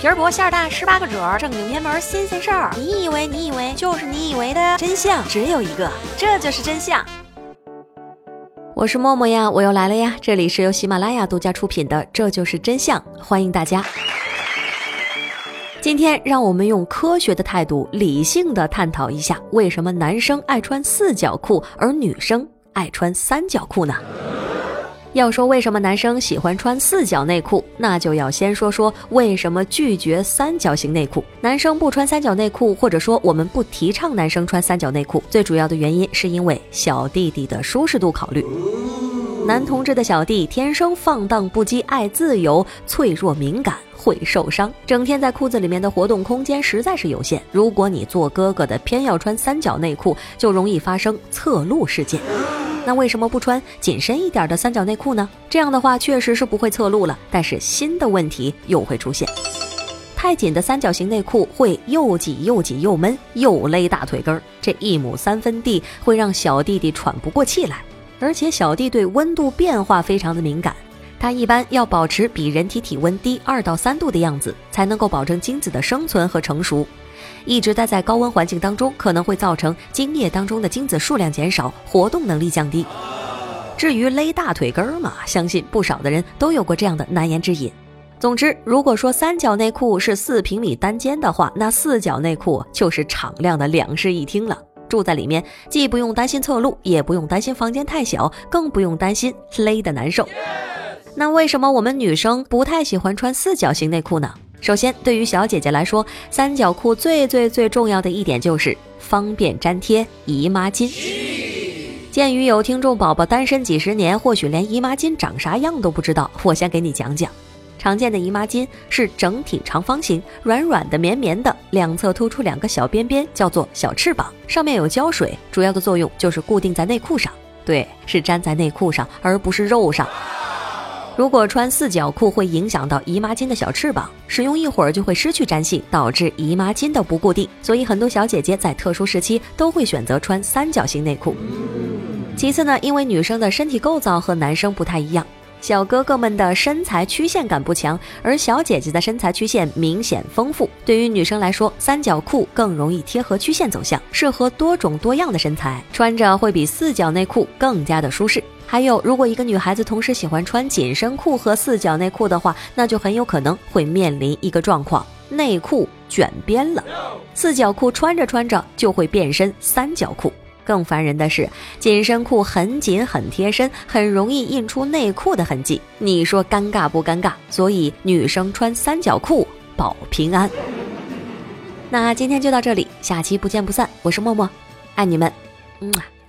皮儿薄馅儿大，十八个褶儿，正经偏门新鲜事儿。你以为你以为就是你以为的真相只有一个，这就是真相。我是默默呀，我又来了呀。这里是由喜马拉雅独家出品的《这就是真相》，欢迎大家。今天让我们用科学的态度，理性的探讨一下，为什么男生爱穿四角裤，而女生爱穿三角裤呢？要说为什么男生喜欢穿四角内裤，那就要先说说为什么拒绝三角形内裤。男生不穿三角内裤，或者说我们不提倡男生穿三角内裤，最主要的原因是因为小弟弟的舒适度考虑。男同志的小弟天生放荡不羁，爱自由，脆弱敏感，会受伤。整天在裤子里面的活动空间实在是有限。如果你做哥哥的偏要穿三角内裤，就容易发生侧漏事件。那为什么不穿紧身一点的三角内裤呢？这样的话确实是不会侧露了，但是新的问题又会出现。太紧的三角形内裤会又挤又紧又闷，又勒大腿根儿，这一亩三分地会让小弟弟喘不过气来。而且小弟对温度变化非常的敏感，他一般要保持比人体体温低二到三度的样子，才能够保证精子的生存和成熟。一直待在高温环境当中，可能会造成精液当中的精子数量减少，活动能力降低。至于勒大腿根儿嘛，相信不少的人都有过这样的难言之隐。总之，如果说三角内裤是四平米单间的话，那四角内裤就是敞亮的两室一厅了。住在里面，既不用担心侧露，也不用担心房间太小，更不用担心勒得难受。那为什么我们女生不太喜欢穿四角形内裤呢？首先，对于小姐姐来说，三角裤最最最重要的一点就是方便粘贴姨妈巾。鉴于有听众宝宝单身几十年，或许连姨妈巾长啥样都不知道，我先给你讲讲。常见的姨妈巾是整体长方形、软软的、绵绵的，两侧突出两个小边边，叫做小翅膀，上面有胶水，主要的作用就是固定在内裤上。对，是粘在内裤上，而不是肉上。如果穿四角裤会影响到姨妈巾的小翅膀，使用一会儿就会失去粘性，导致姨妈巾的不固定。所以很多小姐姐在特殊时期都会选择穿三角形内裤。其次呢，因为女生的身体构造和男生不太一样，小哥哥们的身材曲线感不强，而小姐姐的身材曲线明显丰富。对于女生来说，三角裤更容易贴合曲线走向，适合多种多样的身材，穿着会比四角内裤更加的舒适。还有，如果一个女孩子同时喜欢穿紧身裤和四角内裤的话，那就很有可能会面临一个状况：内裤卷边了。四角裤穿着穿着就会变身三角裤。更烦人的是，紧身裤很紧很贴身，很容易印出内裤的痕迹。你说尴尬不尴尬？所以女生穿三角裤保平安。那今天就到这里，下期不见不散。我是默默，爱你们，嗯啊。